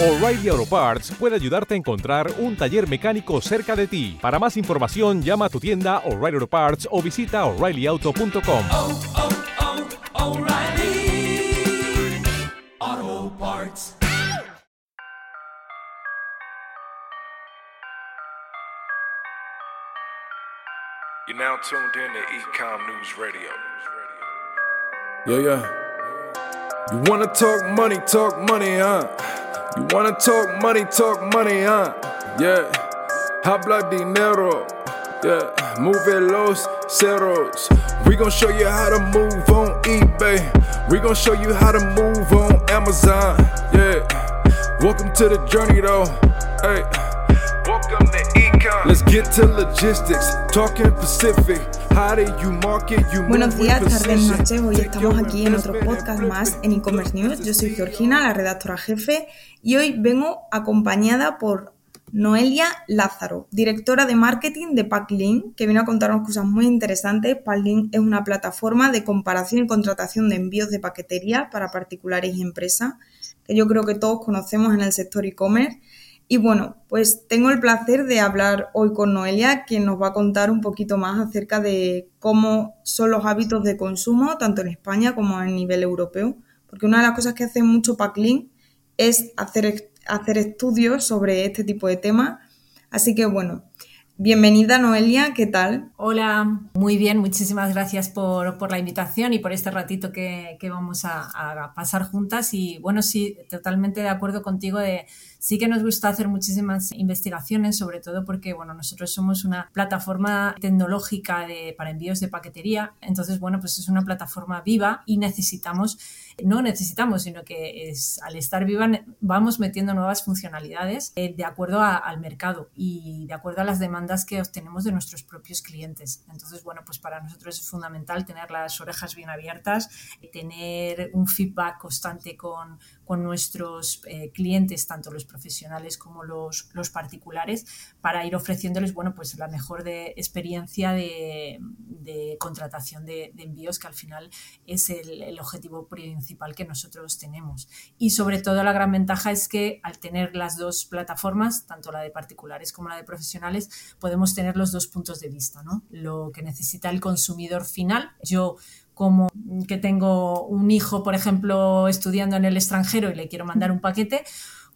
O'Reilly Auto Parts puede ayudarte a encontrar un taller mecánico cerca de ti. Para más información, llama a tu tienda O'Reilly Auto Parts o visita oreillyauto.com. oh, oh, Parts. You're now tuned in to Ecom News Radio. Yeah, yeah. You wanna talk money, talk money, huh? You wanna talk money, talk money, huh? Yeah. Habla dinero. Yeah. Move los ceros. We gon' show you how to move on eBay. We gon' show you how to move on Amazon. Yeah. Welcome to the journey though. Hey. Welcome to Ecom. Let's get to logistics. Talking Pacific. Buenos días, tardes, noches. Hoy estamos aquí en otro podcast más en e-commerce news. Yo soy Georgina, la redactora jefe, y hoy vengo acompañada por Noelia Lázaro, directora de marketing de Packlink, que viene a contarnos cosas muy interesantes. Packlink es una plataforma de comparación y contratación de envíos de paquetería para particulares y empresas, que yo creo que todos conocemos en el sector e-commerce. Y bueno, pues tengo el placer de hablar hoy con Noelia, quien nos va a contar un poquito más acerca de cómo son los hábitos de consumo, tanto en España como a nivel europeo. Porque una de las cosas que hace mucho Packlink es hacer, hacer estudios sobre este tipo de temas. Así que bueno, bienvenida Noelia, ¿qué tal? Hola, muy bien, muchísimas gracias por, por la invitación y por este ratito que, que vamos a, a pasar juntas. Y bueno, sí, totalmente de acuerdo contigo de sí que nos gusta hacer muchísimas investigaciones, sobre todo porque bueno, nosotros somos una plataforma tecnológica para envíos de paquetería. Entonces, bueno, pues es una plataforma viva y necesitamos, no necesitamos, sino que es, al estar viva vamos metiendo nuevas funcionalidades eh, de acuerdo al mercado y de acuerdo a las demandas que obtenemos de nuestros propios clientes. Entonces, bueno, pues para nosotros es fundamental tener las orejas bien abiertas, eh, tener un feedback constante con, con nuestros eh, clientes, tanto los profesionales como los, los particulares, para ir ofreciéndoles, bueno, pues la mejor de, experiencia de, de contratación de, de envíos, que al final es el, el objetivo principal que nosotros tenemos. Y sobre todo la gran ventaja es que al tener las dos plataformas, tanto la de particulares como la de profesionales, podemos tener los dos puntos de vista, ¿no? Lo que necesita el consumidor final. Yo como que tengo un hijo, por ejemplo, estudiando en el extranjero y le quiero mandar un paquete,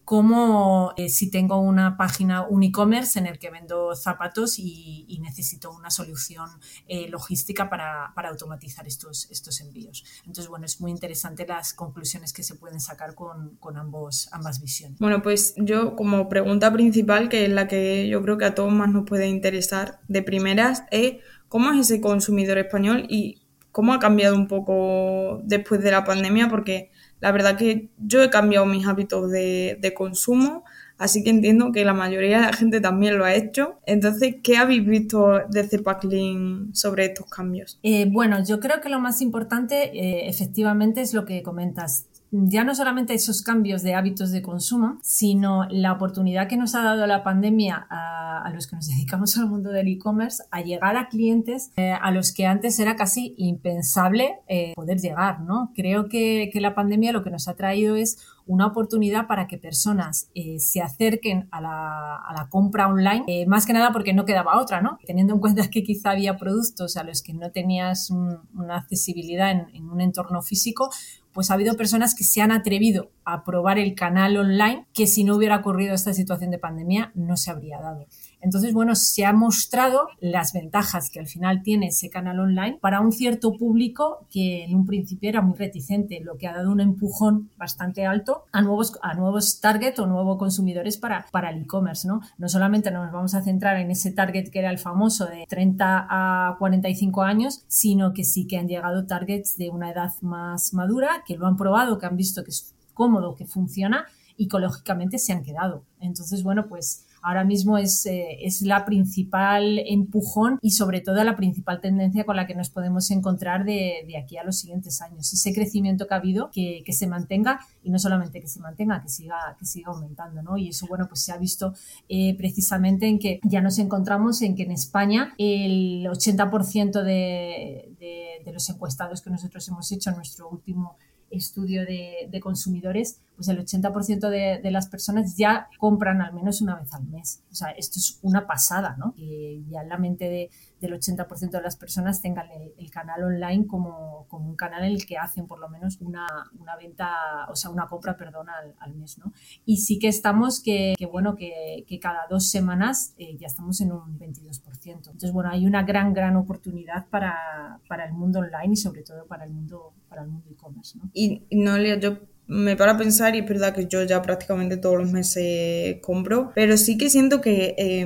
como eh, si tengo una página, un e-commerce en el que vendo zapatos y, necesito una solución eh, logística para, para automatizar estos, estos envíos. Entonces, bueno, es muy interesante las conclusiones que se pueden sacar con, con ambos, ambas visiones. Bueno, pues yo como pregunta principal, que es la que yo creo que a todos más nos puede interesar de primeras, es cómo es ese consumidor español y cómo ha cambiado un poco después de la pandemia, porque la verdad que yo he cambiado mis hábitos de, consumo, así que entiendo que la mayoría de la gente también lo ha hecho. Entonces, ¿qué habéis visto desde Packlink sobre estos cambios? Eh, bueno, yo creo que lo más importante eh, efectivamente es lo que comentas. Ya no solamente esos cambios de hábitos de consumo, sino la oportunidad que nos ha dado la pandemia a, a los que nos dedicamos al mundo del e-commerce a llegar a clientes eh, a los que antes era casi impensable eh, poder llegar, ¿no? Creo que, que la pandemia lo que nos ha traído es una oportunidad para que personas eh, se acerquen a la, compra online, eh, más que nada porque no quedaba otra, ¿no? Teniendo en cuenta que quizá había productos a los que no tenías un- una accesibilidad en un entorno físico, pues ha habido personas que se han atrevido a probar el canal online que si no hubiera ocurrido esta situación de pandemia no se habría dado. Entonces, bueno, se ha mostrado las ventajas que al final tiene ese canal online para un cierto público que en un principio era muy reticente, lo que ha dado un empujón bastante alto a nuevos, a nuevos target o nuevos consumidores para, para el e-commerce, ¿no? No solamente nos vamos a centrar en ese target que era el famoso de 30 a 45 años, sino que sí que han llegado targets de una edad más madura, que lo han probado, que han visto que es cómodo, que funciona y que lógicamente se han quedado. Entonces, bueno, pues ahora mismo es, eh, es la principal empujón y sobre todo la principal tendencia con la que nos podemos encontrar de, de aquí a los siguientes años. Ese crecimiento que ha habido, que, que, se mantenga y no solamente que se mantenga, que siga, que siga aumentando. ¿no? Y eso, bueno, pues se ha visto eh, precisamente en que ya nos encontramos en que en España el 80% de, de, de los encuestados que nosotros hemos hecho en nuestro último estudio de, de, consumidores, pues el 80% de, de, las personas ya compran al menos una vez al mes. O sea, esto es una pasada, ¿no? Que ya en la mente de, del 80% de las personas tengan el, canal online como, como, un canal en el que hacen por lo menos una, una venta, o sea, una compra, perdón, al, al mes, ¿no? Y sí que estamos que, que bueno, que, que, cada dos semanas eh, ya estamos en un 22%. Entonces, bueno, hay una gran, gran oportunidad para, para el mundo online y sobre todo para el mundo para el mundo e-commerce, ¿no? Y no, yo me para pensar y es verdad que yo ya prácticamente todos los meses compro, pero sí que siento que eh,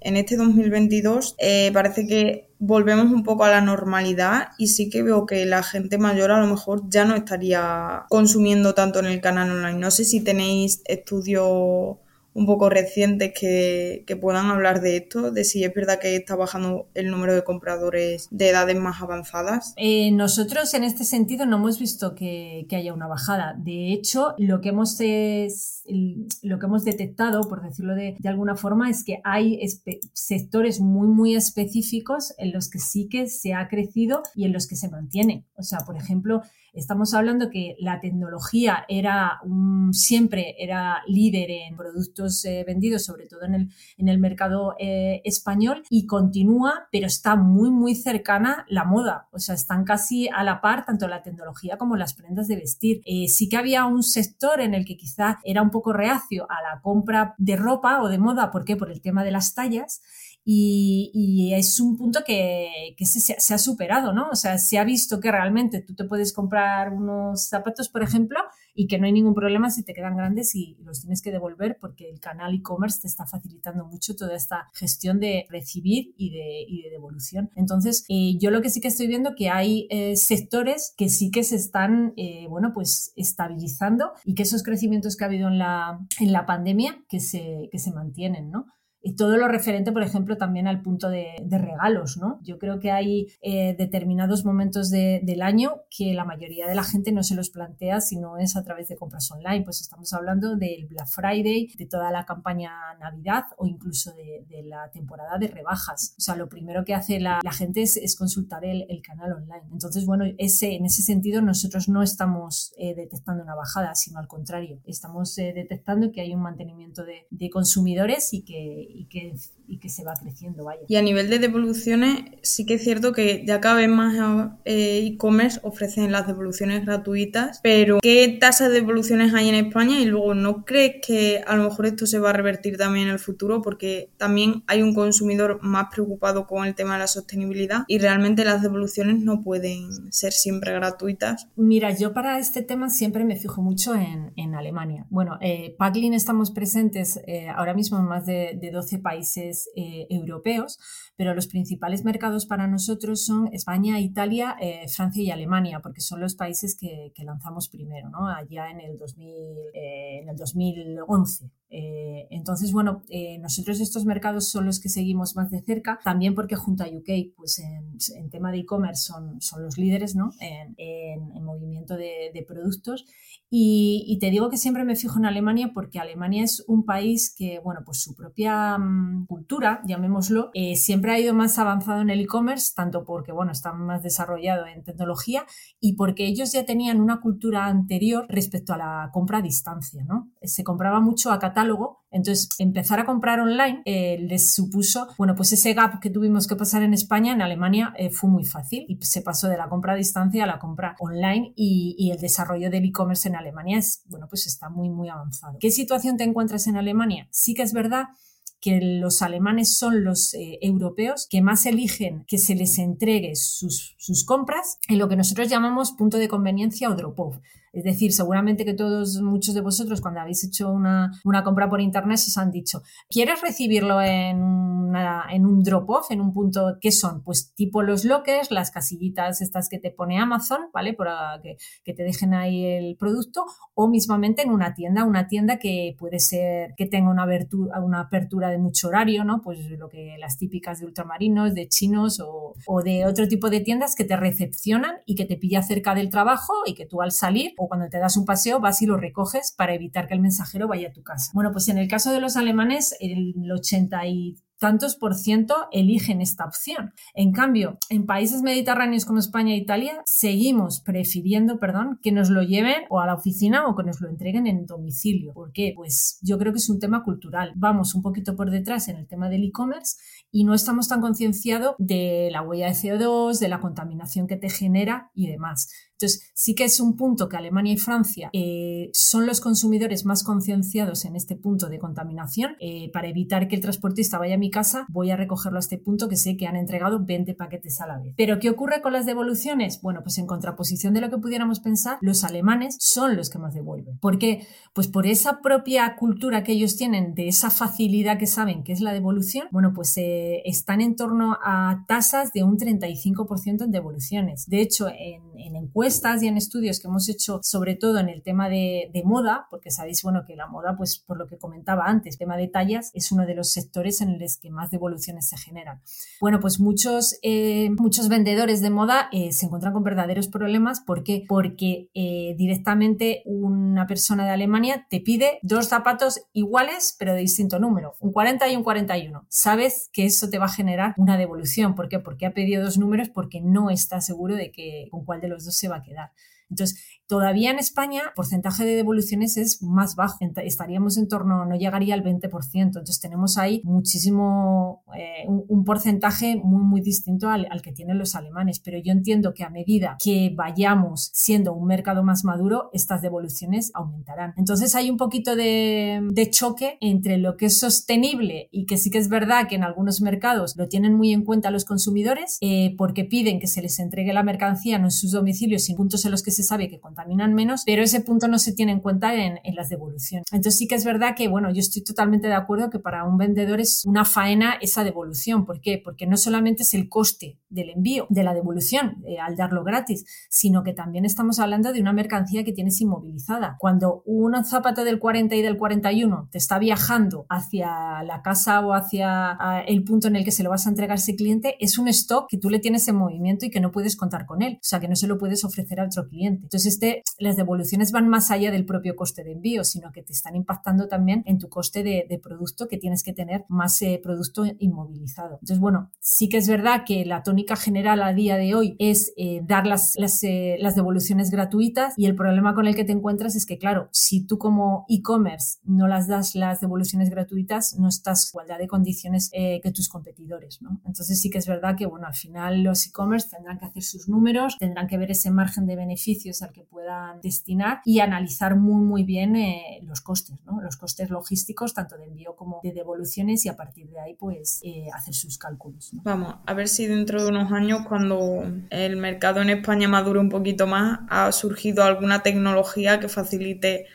en este 2022 eh, parece que volvemos un poco a la normalidad y sí que veo que la gente mayor a lo mejor ya no estaría consumiendo tanto en el canal online. No sé si tenéis estudios un poco recientes que, que, puedan hablar de esto, de si es verdad que está bajando el número de compradores de edades más avanzadas? Eh, nosotros en este sentido no hemos visto que, que haya una bajada. De hecho, lo que hemos, es, lo que hemos detectado, por decirlo de, de alguna forma, es que hay sectores muy, muy específicos en los que sí que se ha crecido y en los que se mantiene. O sea, por ejemplo, Estamos hablando que la tecnología era siempre era líder en productos eh, vendidos, sobre todo en el, en el mercado eh, español, y continúa, pero está muy, muy cercana la moda. O sea, están casi a la par tanto la tecnología como las prendas de vestir. Eh, sí que había un sector en el que quizá era un poco reacio a la compra de ropa o de moda, ¿por qué? Por el tema de las tallas y, es un punto que, se, ha superado, ¿no? O sea, se ha visto que realmente tú te puedes comprar unos zapatos, por ejemplo, y que no hay ningún problema si te quedan grandes y los tienes que devolver porque el canal e-commerce te está facilitando mucho toda esta gestión de recibir y de, devolución. Entonces, eh, yo lo que sí que estoy viendo que hay eh, sectores que sí que se están, eh, bueno, pues estabilizando y que esos crecimientos que ha habido en la, en la pandemia que se, que se mantienen, ¿no? Y todo lo referente, por ejemplo, también al punto de, regalos, ¿no? Yo creo que hay eh, determinados momentos del año que la mayoría de la gente no se los plantea si no es a través de compras online. Pues estamos hablando del Black Friday, de toda la campaña Navidad o incluso de, la temporada de rebajas. O sea, lo primero que hace la, gente es, consultar el, canal online. Entonces, bueno, ese, en ese sentido nosotros no estamos eh, detectando una bajada, sino al contrario, estamos eh, detectando que hay un mantenimiento de, de consumidores y que y que, y que se va creciendo, vaya. Y a nivel de devoluciones, sí que es cierto que ya cada vez más eh, e-commerce ofrecen las devoluciones gratuitas, pero ¿qué tasa de devoluciones hay en España? Y luego, ¿no crees que a lo mejor esto se va a revertir también en el futuro? Porque también hay un consumidor más preocupado con el tema de la sostenibilidad y realmente las devoluciones no pueden ser siempre gratuitas. Mira, yo para este tema siempre me fijo mucho en, en Alemania. Bueno, eh, Packlin estamos presentes eh, ahora mismo en más de, de 12 países eh, europeos, pero los principales mercados para nosotros son España, Italia, eh, Francia y Alemania, porque son los países que, lanzamos primero, ¿no? allá en el, 2000, eh, en el 2011. Entonces, bueno, nosotros estos mercados son los que seguimos más de cerca, también porque junto a UK, pues en, tema de e-commerce son, son los líderes ¿no? en, en, movimiento de, de productos y, te digo que siempre me fijo en Alemania porque Alemania es un país que, bueno, pues su propia mm, cultura, llamémoslo, eh, siempre ha ido más avanzado en el e-commerce, tanto porque, bueno, está más desarrollado en tecnología y porque ellos ya tenían una cultura anterior respecto a la compra a distancia, ¿no? Se compraba mucho a catálogo, entonces empezar a comprar online eh, les supuso, bueno, pues ese gap que tuvimos que pasar en España, en Alemania eh, fue muy fácil y se pasó de la compra a distancia a la compra online y, el desarrollo del e-commerce en Alemania es, bueno, pues está muy, muy avanzado. ¿Qué situación te encuentras en Alemania? Sí que es verdad que los alemanes son los eh, europeos que más eligen que se les entregue sus, sus, compras en lo que nosotros llamamos punto de conveniencia o drop-off. Es decir, seguramente que todos, muchos de vosotros, cuando habéis hecho una, una compra por internet, os han dicho, ¿quieres recibirlo en, en un drop-off, en un punto, ¿qué son? Pues tipo los lockers, las casillitas estas que te pone Amazon, ¿vale? Para que, que te dejen ahí el producto, o mismamente en una tienda, una tienda que puede ser que tenga una apertura, una apertura de mucho horario, ¿no? Pues lo que las típicas de ultramarinos, de chinos o, o de otro tipo de tiendas que te recepcionan y que te pilla cerca del trabajo y que tú al salir o cuando te das un paseo vas y lo recoges para evitar que el mensajero vaya a tu casa. Bueno, pues en el caso de los alemanes, el 83 tantos por ciento eligen esta opción. En cambio, en países mediterráneos como España e Italia, seguimos prefiriendo, perdón, que nos lo lleven o a la oficina o que nos lo entreguen en domicilio. ¿Por qué? Pues yo creo que es un tema cultural. Vamos un poquito por detrás en el tema del e-commerce y no estamos tan concienciados de la huella de CO2, de la contaminación que te genera y demás. Entonces, sí que es un punto que Alemania y Francia eh, son los consumidores más concienciados en este punto de contaminación. Eh, para evitar que el transportista vaya a mi casa, voy a recogerlo a este punto que sé que han entregado 20 paquetes a la vez. Pero, ¿qué ocurre con las devoluciones? Bueno, pues en contraposición de lo que pudiéramos pensar, los alemanes son los que más devuelven. ¿Por qué? Pues por esa propia cultura que ellos tienen, de esa facilidad que saben que es la devolución, bueno, pues eh, están en torno a tasas de un 35% en devoluciones. De hecho, en, en encuestas, y en estudios que hemos hecho, sobre todo en el tema de, moda, porque sabéis, bueno, que la moda, pues por lo que comentaba antes, tema de tallas, es uno de los sectores en los que más devoluciones se generan. Bueno, pues muchos, eh, muchos vendedores de moda eh, se encuentran con verdaderos problemas. ¿Por qué? Porque eh, directamente una persona de Alemania te pide dos zapatos iguales, pero de distinto número, un 40 y un 41. Sabes que eso te va a generar una devolución. ¿Por qué? Porque ha pedido dos números porque no está seguro de que con cuál de los dos se va a quedar. Entonces, todavía en España el porcentaje de devoluciones es más bajo, estaríamos en torno, no llegaría al 20%, entonces tenemos ahí muchísimo, eh, un, porcentaje muy, muy distinto al, que tienen los alemanes, pero yo entiendo que a medida que vayamos siendo un mercado más maduro, estas devoluciones aumentarán. Entonces hay un poquito de, choque entre lo que es sostenible y que sí que es verdad que en algunos mercados lo tienen muy en cuenta los consumidores eh, porque piden que se les entregue la mercancía no en sus domicilios, sin puntos en los que se sabe que contaminan menos, pero ese punto no se tiene en cuenta en, las devoluciones. Entonces sí que es verdad que, bueno, yo estoy totalmente de acuerdo que para un vendedor es una faena esa devolución. ¿Por qué? Porque no solamente es el coste del envío, de la devolución, eh, al darlo gratis, sino que también estamos hablando de una mercancía que tienes inmovilizada. Cuando un zapato del 40 y del 41 te está viajando hacia la casa o hacia el punto en el que se lo vas a entregar a ese cliente, es un stock que tú le tienes en movimiento y que no puedes contar con él. O sea, que no se lo puedes ofrecer a otro cliente. Entonces, este, las devoluciones van más allá del propio coste de envío, sino que te están impactando también en tu coste de, producto que tienes que tener más eh, producto inmovilizado. Entonces, bueno, sí que es verdad que la tónica general a día de hoy es eh, dar las, eh, las, devoluciones gratuitas y el problema con el que te encuentras es que, claro, si tú como e-commerce no las das las devoluciones gratuitas, no estás en igualdad de condiciones que tus competidores, ¿no? Entonces sí que es verdad que, bueno, al final los e-commerce tendrán que hacer sus números, tendrán que ver ese margen de beneficio al que puedan destinar y analizar muy, muy bien eh, los costes, ¿no? los costes logísticos, tanto de envío como de devoluciones y a partir de ahí, pues, eh, hacer sus cálculos. Vamos, a ver si dentro de unos años, cuando el mercado en España madure un poquito más, ha surgido alguna tecnología que facilite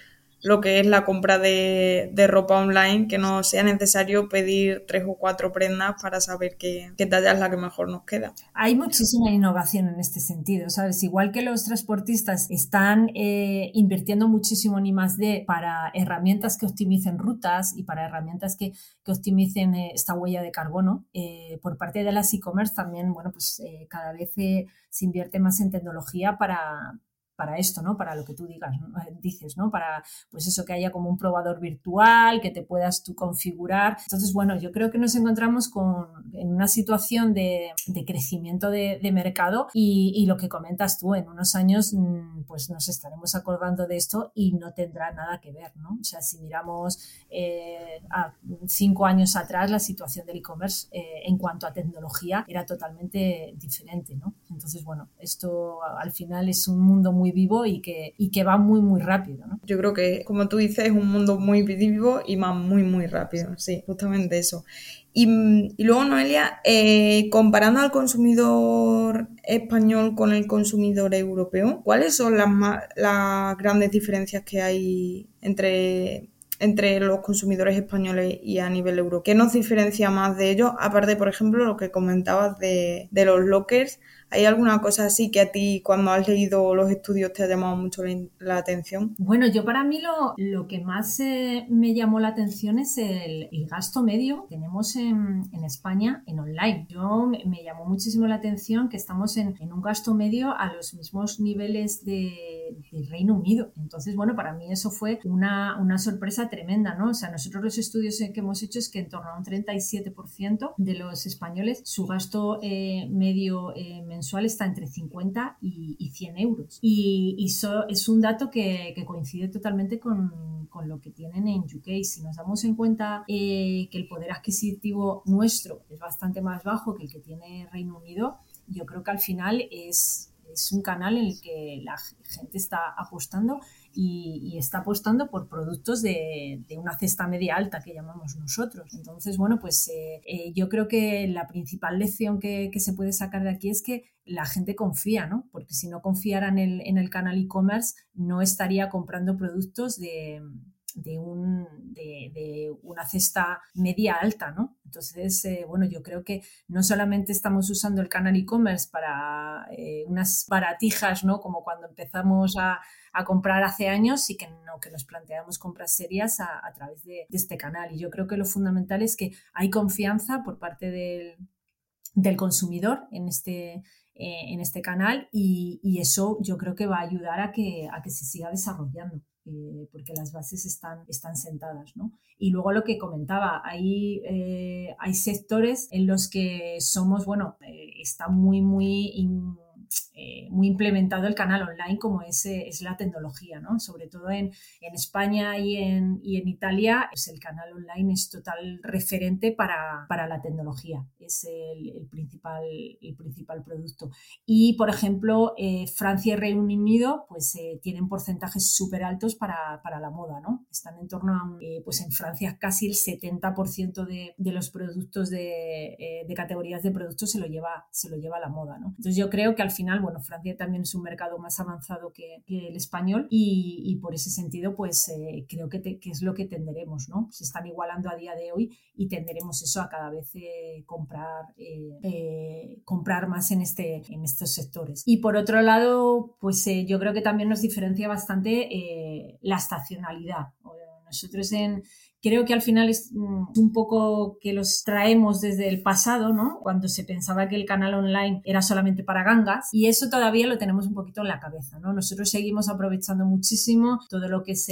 lo que es la compra de, ropa online, que no sea necesario pedir tres o cuatro prendas para saber qué, talla es la que mejor nos queda. Hay muchísima innovación en este sentido, ¿sabes? Igual que los transportistas están eh, invirtiendo muchísimo en I+.D. para herramientas que optimicen rutas y para herramientas que, optimicen eh, esta huella de carbono, eh, por parte de las e-commerce también, bueno, pues cada vez se invierte más en tecnología para para esto, ¿no? Para lo que tú digas, eh, dices, ¿no? Para, pues eso, que haya como un probador virtual, que te puedas tú configurar. Entonces, bueno, yo creo que nos encontramos con, en una situación de, crecimiento de, mercado y, lo que comentas tú, en unos años, mm, pues nos estaremos acordando de esto y no tendrá nada que ver, ¿no? O sea, si miramos eh, a cinco años atrás, la situación del e-commerce eh, en cuanto a tecnología era totalmente diferente, ¿no? Entonces, bueno, esto al final es un mundo muy vivo y que, y que va muy, muy rápido. Yo creo que, como tú dices, es un mundo muy vivo y va muy, muy rápido. Sí, justamente eso. Y, luego, Noelia, eh, comparando al consumidor español con el consumidor europeo, ¿cuáles son las, las grandes diferencias que hay entre, entre los consumidores españoles y a nivel europeo? ¿Qué nos diferencia más de ellos? Aparte, por ejemplo, lo que comentabas de, de los lockers ¿Hay alguna cosa así que a ti cuando has leído los estudios te ha llamado mucho la, atención? Bueno, yo para mí lo, lo que más eh, me llamó la atención es el, gasto medio que tenemos en, en, España en online. Yo me, llamó muchísimo la atención que estamos en, en, un gasto medio a los mismos niveles de, de, Reino Unido. Entonces, bueno, para mí eso fue una, una sorpresa tremenda, ¿no? O sea, nosotros los estudios que hemos hecho es que en torno a un 37% de los españoles su gasto eh, medio eh, mensual está entre 50 y, 100 euros. Y, eso es un dato que, coincide totalmente con, lo que tienen en UK. Si nos damos en cuenta eh, que el poder adquisitivo nuestro es bastante más bajo que el que tiene Reino Unido, yo creo que al final es un canal en el que la gente está apostando y, está apostando por productos de, una cesta media alta que llamamos nosotros. Entonces, bueno, pues eh, eh, yo creo que la principal lección que, se puede sacar de aquí es que la gente confía, ¿no? Porque si no confiara en el, en el canal e-commerce, no estaría comprando productos de, de, un, de, una cesta media alta, ¿no? Entonces, eh, bueno, yo creo que no solamente estamos usando el canal e-commerce para unas baratijas, ¿no? Como cuando empezamos a, comprar hace años y que no, que nos planteamos compras serias a, través de, este canal. Y yo creo que lo fundamental es que hay confianza por parte del, consumidor en este, eh, en este canal y, eso yo creo que va a ayudar a que, a que se siga desarrollando. Eh, porque las bases están, están sentadas. ¿no? Y luego lo que comentaba, hay, eh, hay sectores en los que somos, bueno, está muy, muy eh, muy implementado el canal online como es, eh, es la tecnología, ¿no? Sobre todo en, en España y en, y en, Italia, pues el canal online es total referente para, para la tecnología, es el, el, principal, el principal producto. Y, por ejemplo, eh, Francia y Reino Unido pues tienen porcentajes súper altos para, para, la moda, ¿no? Están en torno a, pues en Francia casi el 70% de, de, los productos de, de, categorías de productos se lo lleva, se lo lleva la moda, ¿no? Entonces yo creo que al final bueno, Francia también es un mercado más avanzado que, el español y, por ese sentido, pues eh, creo que, es lo que tenderemos, ¿no? Se están igualando a día de hoy y tenderemos eso a cada vez eh, comprar, eh, comprar más en, este, en estos sectores. Y por otro lado, pues yo creo que también nos diferencia bastante la estacionalidad. Nosotros en, creo que al final es mm, un poco que los traemos desde el pasado, ¿no? Cuando se pensaba que el canal online era solamente para gangas y eso todavía lo tenemos un poquito en la cabeza, ¿no? Nosotros seguimos aprovechando muchísimo todo lo que es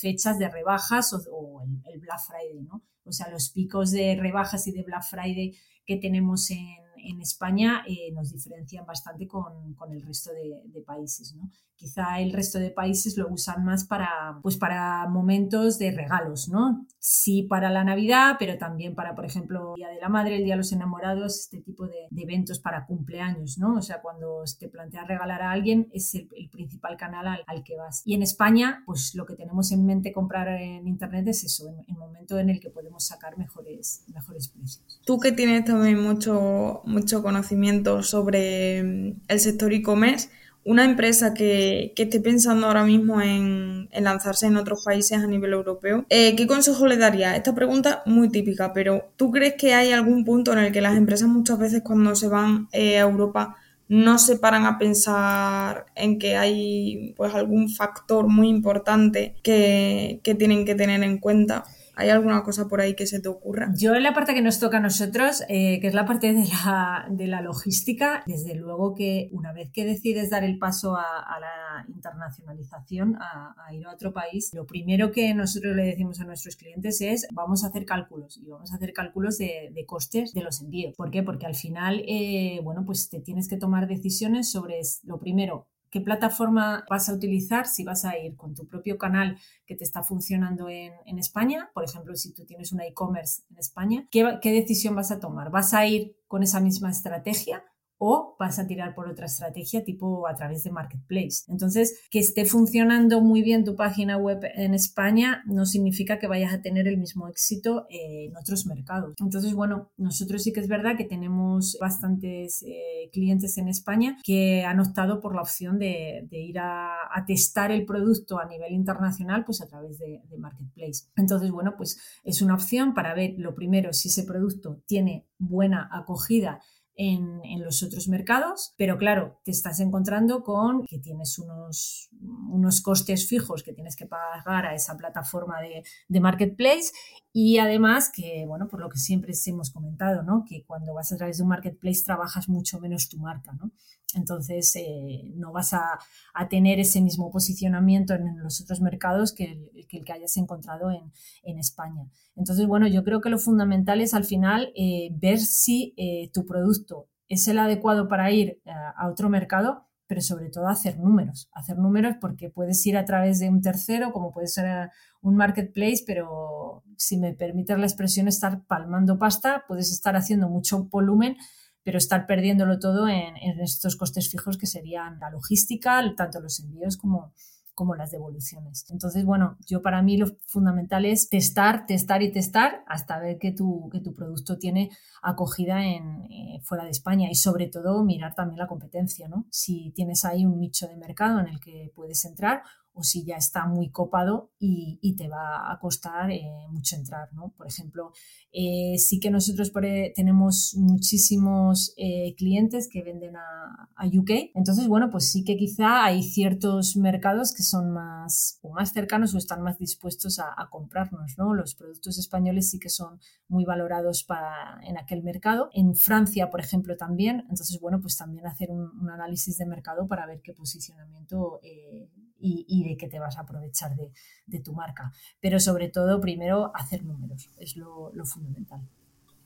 fechas de rebajas o, el, Black Friday, ¿no? O sea, los picos de rebajas y de Black Friday que tenemos en, España eh, nos diferencian bastante con, el resto de, de países, ¿no? Quizá el resto de países lo usan más para, pues para momentos de regalos, ¿no? Sí para la Navidad, pero también para, por ejemplo, el Día de la Madre, el Día de los Enamorados, este tipo de, eventos para cumpleaños, ¿no? O sea, cuando te planteas regalar a alguien es el, principal canal al, que vas. Y en España, pues lo que tenemos en mente comprar en Internet es eso, en el momento en el que podemos sacar mejores, mejores precios. Tú que tienes también mucho, mucho conocimiento sobre el sector e-commerce, una empresa que, esté pensando ahora mismo en, lanzarse en otros países a nivel europeo, eh, ¿qué consejo le daría? Esta pregunta muy típica, pero ¿tú crees que hay algún punto en el que las empresas muchas veces cuando se van eh, a Europa no se paran a pensar en que hay pues algún factor muy importante que, que tienen que tener en cuenta? ¿Hay alguna cosa por ahí que se te ocurra? Yo en la parte que nos toca a nosotros, eh, que es la parte de la, de la, logística, desde luego que una vez que decides dar el paso a, la internacionalización, a, ir a otro país, lo primero que nosotros le decimos a nuestros clientes es vamos a hacer cálculos y vamos a hacer cálculos de, de costes de los envíos. ¿Por qué? Porque al final, eh, bueno, pues te tienes que tomar decisiones sobre lo primero, qué plataforma vas a utilizar, si vas a ir con tu propio canal que te está funcionando en, España, por ejemplo, si tú tienes una e-commerce en España, ¿qué, ¿qué decisión vas a tomar? ¿Vas a ir con esa misma estrategia? O vas a tirar por otra estrategia tipo a través de Marketplace. Entonces, que esté funcionando muy bien tu página web en España no significa que vayas a tener el mismo éxito en otros mercados. Entonces, bueno, nosotros sí que es verdad que tenemos bastantes eh, clientes en España que han optado por la opción de, ir a, testar el producto a nivel internacional pues a través de, de Marketplace. Entonces, bueno, pues es una opción para ver lo primero si ese producto tiene buena acogida en, en, los otros mercados, pero claro, te estás encontrando con que tienes unos, unos costes fijos que tienes que pagar a esa plataforma de, de, marketplace y además que, bueno, por lo que siempre hemos comentado, ¿no? Que cuando vas a través de un marketplace trabajas mucho menos tu marca, ¿no? Entonces, eh, no vas a, a, tener ese mismo posicionamiento en, los otros mercados que el que, el que hayas encontrado en, en, España. Entonces, bueno, yo creo que lo fundamental es al final eh, ver si eh, tu producto es el adecuado para ir a, eh, a otro mercado pero sobre todo hacer números. Hacer números porque puedes ir a través de un tercero, como puede ser un marketplace, pero si me permites la expresión, estar palmando pasta, puedes estar haciendo mucho volumen, pero estar perdiéndolo todo en, en estos costes fijos que serían la logística, tanto los envíos como, como las devoluciones. Entonces, bueno, yo para mí lo fundamental es testar, testar y testar hasta ver que tu, que tu producto tiene acogida en, eh, fuera de España y sobre todo mirar también la competencia, ¿no? Si tienes ahí un nicho de mercado en el que puedes entrar o si ya está muy copado y, te va a costar eh, mucho entrar, ¿no? Por ejemplo, eh, sí que nosotros eh, tenemos muchísimos clientes que venden a, UK, entonces, bueno, pues sí que quizá hay ciertos mercados que son más, o más cercanos o están más dispuestos a, comprarnos, ¿no? Los productos españoles sí que son muy valorados para, en aquel mercado. En Francia, por ejemplo, también, entonces, bueno, pues también hacer un análisis de mercado para ver qué posicionamiento y, de qué te vas a aprovechar de, tu marca. Pero sobre todo, primero, hacer números, es lo, fundamental.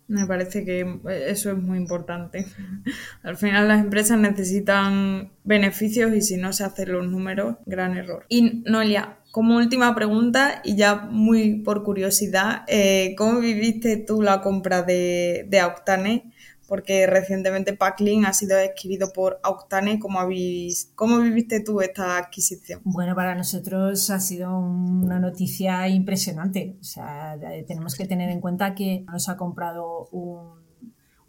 Me parece que eso es muy importante. Al final las empresas necesitan beneficios y si no se hacen los números, gran error. Y Noelia, como última pregunta y ya muy por curiosidad, eh, ¿cómo viviste tú la compra de, de Octane? Porque recientemente Packlin ha sido adquirido por Octane. ¿Cómo, habéis, ¿Cómo viviste tú esta adquisición? Bueno, para nosotros ha sido una noticia impresionante. O sea, tenemos que tener en cuenta que nos ha comprado un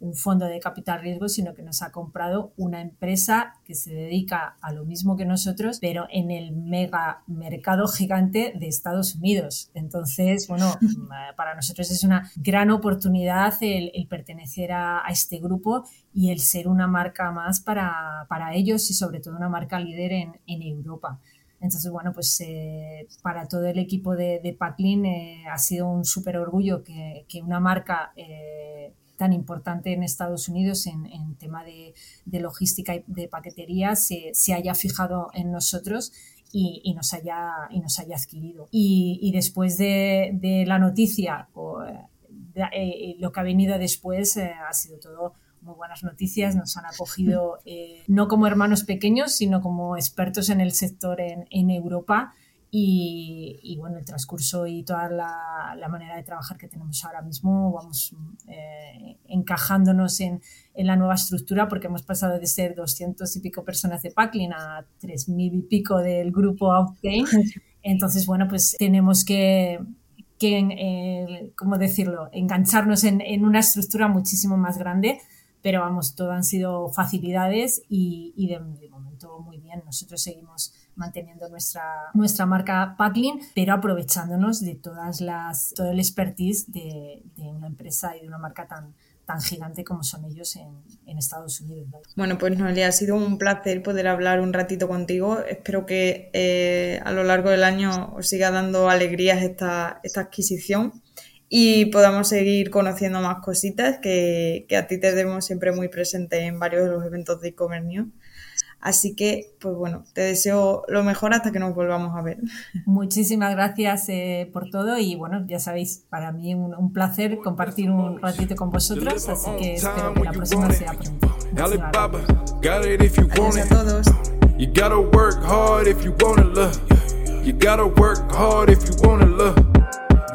un fondo de capital riesgo, sino que nos ha comprado una empresa que se dedica a lo mismo que nosotros, pero en el mega mercado gigante de Estados Unidos. Entonces, bueno, para nosotros es una gran oportunidad el, el pertenecer a, a, este grupo y el ser una marca más para, para ellos y sobre todo una marca líder en, en Europa. Entonces, bueno, pues eh, para todo el equipo de, de Packlin eh, ha sido un súper orgullo que, que, una marca eh, tan importante en Estados Unidos en, en tema de, de, logística y de paquetería se, se haya fijado en nosotros y, y, nos, haya, y nos haya adquirido. Y, y después de, de, la noticia, o, de, eh, lo que ha venido después eh, ha sido todo muy buenas noticias, nos han acogido eh, no como hermanos pequeños, sino como expertos en el sector en, en Europa y, y, bueno, el transcurso y toda la, la, manera de trabajar que tenemos ahora mismo, vamos eh, encajándonos en, en, la nueva estructura porque hemos pasado de ser 200 y pico personas de Packlin a 3.000 y pico del grupo Outgain. Entonces, bueno, pues tenemos que, que eh, ¿cómo decirlo?, engancharnos en, en, una estructura muchísimo más grande, pero vamos, todo han sido facilidades y, y de, de momento muy bien. Nosotros seguimos manteniendo nuestra, nuestra marca Packlin, pero aprovechándonos de todas las, todo el expertise de, de una empresa y de una marca tan, tan gigante como son ellos en, en Estados Unidos. ¿no? Bueno, pues Noelia, ha sido un placer poder hablar un ratito contigo. Espero que eh, a lo largo del año os siga dando alegrías esta, esta adquisición y podamos seguir conociendo más cositas que, que a ti te demos siempre muy presente en varios de los eventos de e-commerce news. Así que, pues bueno, te deseo lo mejor hasta que nos volvamos a ver. Muchísimas gracias eh, por todo y bueno, ya sabéis, para mí un, un, placer compartir un ratito con vosotros, así que espero que la próxima sea pronto. Adiós a todos. You gotta work hard if you wanna look. You gotta work hard if you wanna look.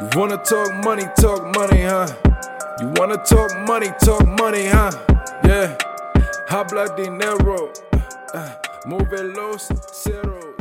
You wanna talk money, talk money, huh? You wanna talk money, talk money, huh? Yeah. Habla dinero. Uh, move it loose, zero.